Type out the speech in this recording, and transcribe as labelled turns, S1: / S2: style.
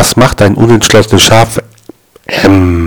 S1: Was macht ein unentschlossenes Schaf? Ähm.